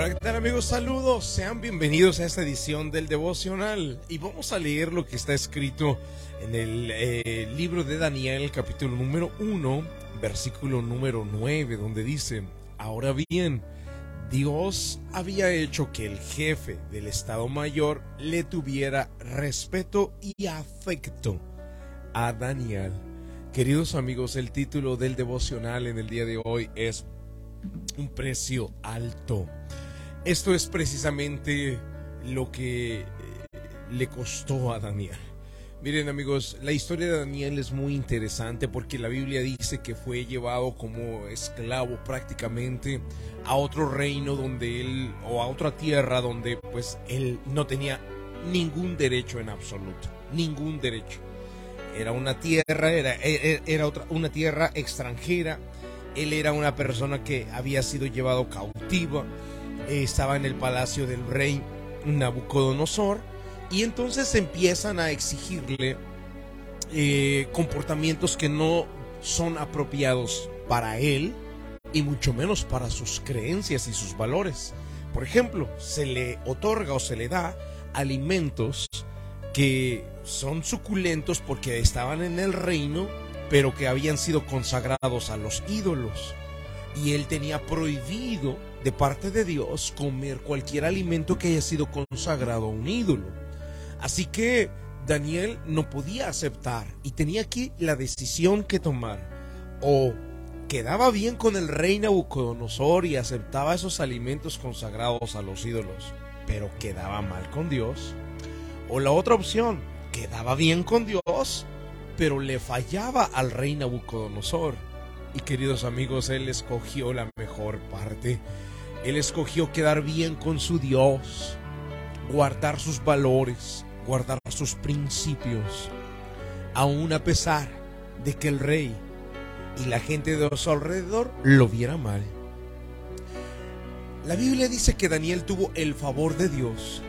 Hola, ¿qué tal amigos? Saludos, sean bienvenidos a esta edición del devocional y vamos a leer lo que está escrito en el eh, libro de Daniel, capítulo número 1, versículo número 9, donde dice, ahora bien, Dios había hecho que el jefe del Estado Mayor le tuviera respeto y afecto a Daniel. Queridos amigos, el título del devocional en el día de hoy es Un precio alto. Esto es precisamente lo que eh, le costó a Daniel. Miren amigos, la historia de Daniel es muy interesante porque la Biblia dice que fue llevado como esclavo prácticamente a otro reino donde él, o a otra tierra donde pues él no tenía ningún derecho en absoluto, ningún derecho. Era una tierra, era, e, e, era otra, una tierra extranjera, él era una persona que había sido llevado cautiva, estaba en el palacio del rey Nabucodonosor y entonces empiezan a exigirle eh, comportamientos que no son apropiados para él y mucho menos para sus creencias y sus valores. Por ejemplo, se le otorga o se le da alimentos que son suculentos porque estaban en el reino, pero que habían sido consagrados a los ídolos. Y él tenía prohibido de parte de Dios comer cualquier alimento que haya sido consagrado a un ídolo. Así que Daniel no podía aceptar y tenía aquí la decisión que tomar. O quedaba bien con el rey Nabucodonosor y aceptaba esos alimentos consagrados a los ídolos, pero quedaba mal con Dios. O la otra opción, quedaba bien con Dios, pero le fallaba al rey Nabucodonosor. Y queridos amigos, él escogió la mejor parte. Él escogió quedar bien con su Dios, guardar sus valores, guardar sus principios, aun a pesar de que el rey y la gente de su alrededor lo viera mal. La Biblia dice que Daniel tuvo el favor de Dios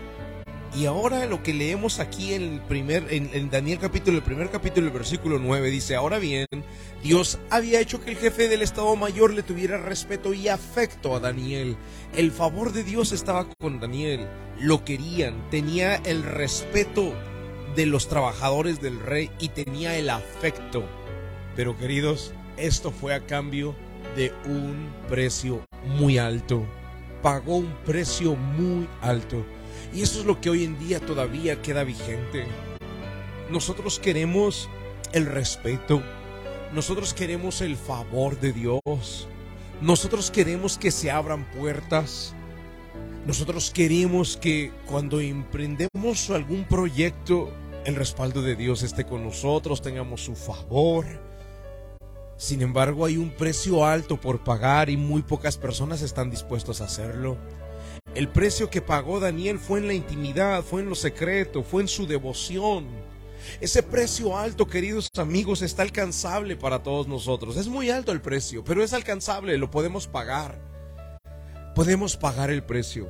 y ahora lo que leemos aquí en el primer, en, Daniel capítulo, el primer capítulo, el versículo 9, dice, ahora bien, Dios había hecho que el jefe del Estado Mayor le tuviera respeto y afecto a Daniel. El favor de Dios estaba con Daniel. Lo querían, tenía el respeto de los trabajadores del rey y tenía el afecto. Pero queridos, esto fue a cambio de un precio muy alto. Pagó un precio muy alto. Y eso es lo que hoy en día todavía queda vigente. Nosotros queremos el respeto. Nosotros queremos el favor de Dios. Nosotros queremos que se abran puertas. Nosotros queremos que cuando emprendemos algún proyecto, el respaldo de Dios esté con nosotros, tengamos su favor. Sin embargo, hay un precio alto por pagar y muy pocas personas están dispuestos a hacerlo. El precio que pagó Daniel fue en la intimidad, fue en lo secreto, fue en su devoción. Ese precio alto, queridos amigos, está alcanzable para todos nosotros. Es muy alto el precio, pero es alcanzable, lo podemos pagar. Podemos pagar el precio.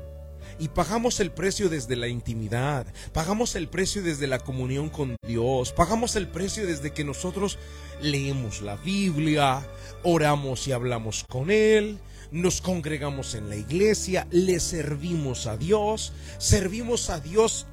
Y pagamos el precio desde la intimidad, pagamos el precio desde la comunión con Dios, pagamos el precio desde que nosotros leemos la Biblia, oramos y hablamos con Él, nos congregamos en la iglesia, le servimos a Dios, servimos a Dios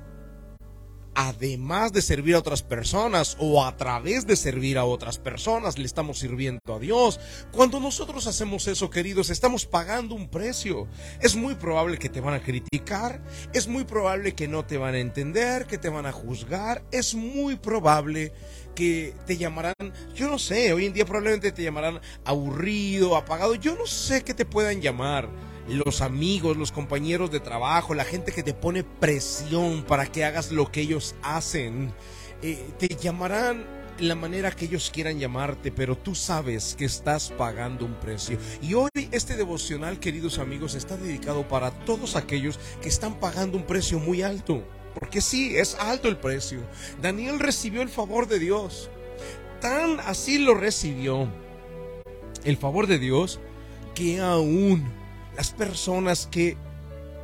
además de servir a otras personas o a través de servir a otras personas, le estamos sirviendo a Dios. Cuando nosotros hacemos eso, queridos, estamos pagando un precio. Es muy probable que te van a criticar, es muy probable que no te van a entender, que te van a juzgar, es muy probable que te llamarán, yo no sé, hoy en día probablemente te llamarán aburrido, apagado, yo no sé qué te puedan llamar los amigos, los compañeros de trabajo, la gente que te pone presión para que hagas lo que ellos hacen. Eh, te llamarán la manera que ellos quieran llamarte, pero tú sabes que estás pagando un precio. Y hoy este devocional, queridos amigos, está dedicado para todos aquellos que están pagando un precio muy alto. Porque sí, es alto el precio. Daniel recibió el favor de Dios. Tan así lo recibió. El favor de Dios que aún las personas que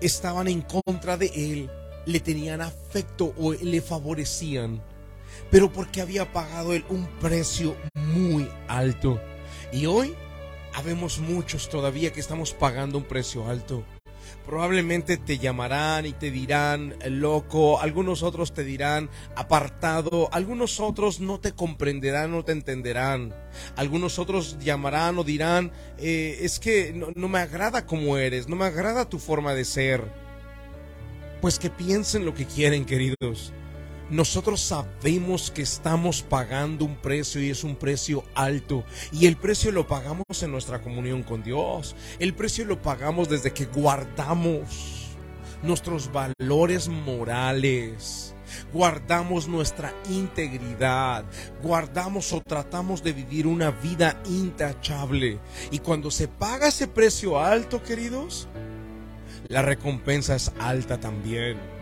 estaban en contra de él le tenían afecto o le favorecían, pero porque había pagado él un precio muy alto. Y hoy habemos muchos todavía que estamos pagando un precio alto. Probablemente te llamarán y te dirán loco, algunos otros te dirán apartado, algunos otros no te comprenderán, no te entenderán, algunos otros llamarán o dirán, eh, es que no, no me agrada como eres, no me agrada tu forma de ser. Pues que piensen lo que quieren, queridos. Nosotros sabemos que estamos pagando un precio y es un precio alto. Y el precio lo pagamos en nuestra comunión con Dios. El precio lo pagamos desde que guardamos nuestros valores morales. Guardamos nuestra integridad, guardamos o tratamos de vivir una vida intachable. Y cuando se paga ese precio alto, queridos, la recompensa es alta también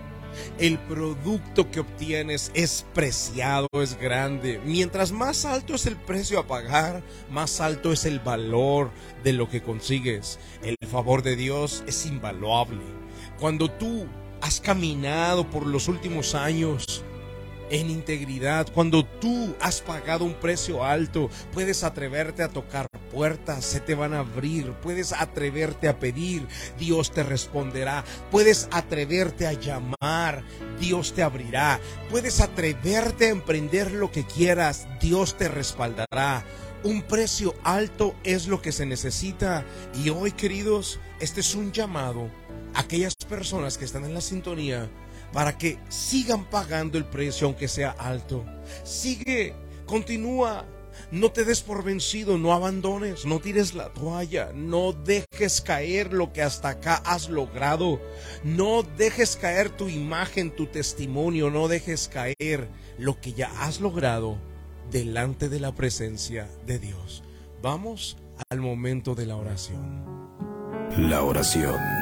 el producto que obtienes es preciado, es grande. Mientras más alto es el precio a pagar, más alto es el valor de lo que consigues. El favor de Dios es invaluable. Cuando tú has caminado por los últimos años, en integridad. Cuando tú has pagado un precio alto, puedes atreverte a tocar puertas, se te van a abrir. Puedes atreverte a pedir, Dios te responderá. Puedes atreverte a llamar, Dios te abrirá. Puedes atreverte a emprender lo que quieras, Dios te respaldará. Un precio alto es lo que se necesita. Y hoy, queridos, este es un llamado a aquellas personas que están en la sintonía para que sigan pagando el precio aunque sea alto. Sigue, continúa, no te des por vencido, no abandones, no tires la toalla, no dejes caer lo que hasta acá has logrado, no dejes caer tu imagen, tu testimonio, no dejes caer lo que ya has logrado delante de la presencia de Dios. Vamos al momento de la oración. La oración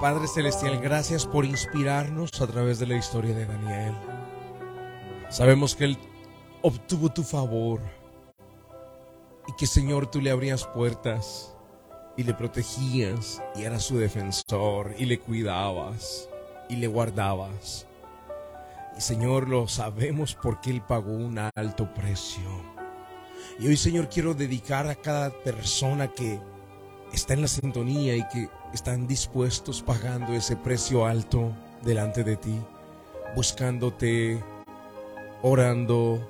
Padre Celestial, gracias por inspirarnos a través de la historia de Daniel. Sabemos que él obtuvo tu favor y que Señor tú le abrías puertas y le protegías y eras su defensor y le cuidabas y le guardabas. Y Señor, lo sabemos porque Él pagó un alto precio. Y hoy, Señor, quiero dedicar a cada persona que está en la sintonía y que están dispuestos pagando ese precio alto delante de ti, buscándote, orando,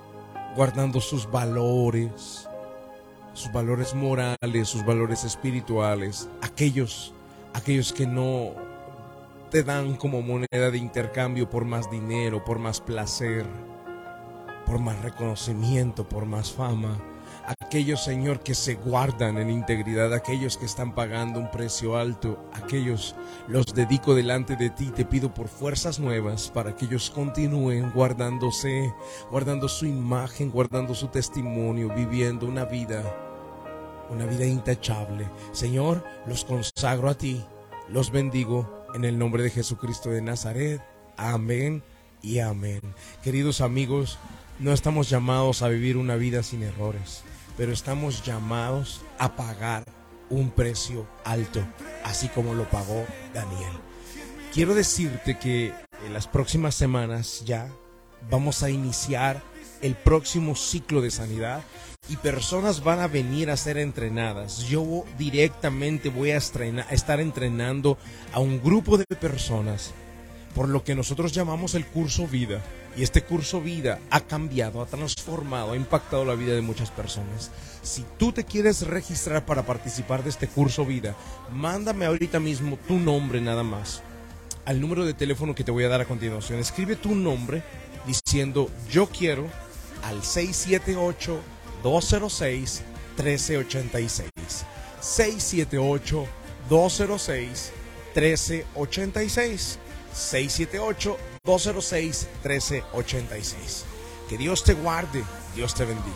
guardando sus valores, sus valores morales, sus valores espirituales, aquellos, aquellos que no te dan como moneda de intercambio por más dinero, por más placer, por más reconocimiento, por más fama aquellos, Señor, que se guardan en integridad, aquellos que están pagando un precio alto, aquellos los dedico delante de ti, te pido por fuerzas nuevas para que ellos continúen guardándose, guardando su imagen, guardando su testimonio, viviendo una vida, una vida intachable. Señor, los consagro a ti, los bendigo en el nombre de Jesucristo de Nazaret. Amén y amén. Queridos amigos, no estamos llamados a vivir una vida sin errores pero estamos llamados a pagar un precio alto, así como lo pagó Daniel. Quiero decirte que en las próximas semanas ya vamos a iniciar el próximo ciclo de sanidad y personas van a venir a ser entrenadas. Yo directamente voy a, estar entrenando a un grupo de personas por lo que nosotros llamamos el curso vida. Y este curso vida ha cambiado, ha transformado, ha impactado la vida de muchas personas. Si tú te quieres registrar para participar de este curso vida, mándame ahorita mismo tu nombre nada más al número de teléfono que te voy a dar a continuación. Escribe tu nombre diciendo yo quiero al 678 206 1386. 678 206 1386. 678-206-1386. Que Dios te guarde, Dios te bendiga.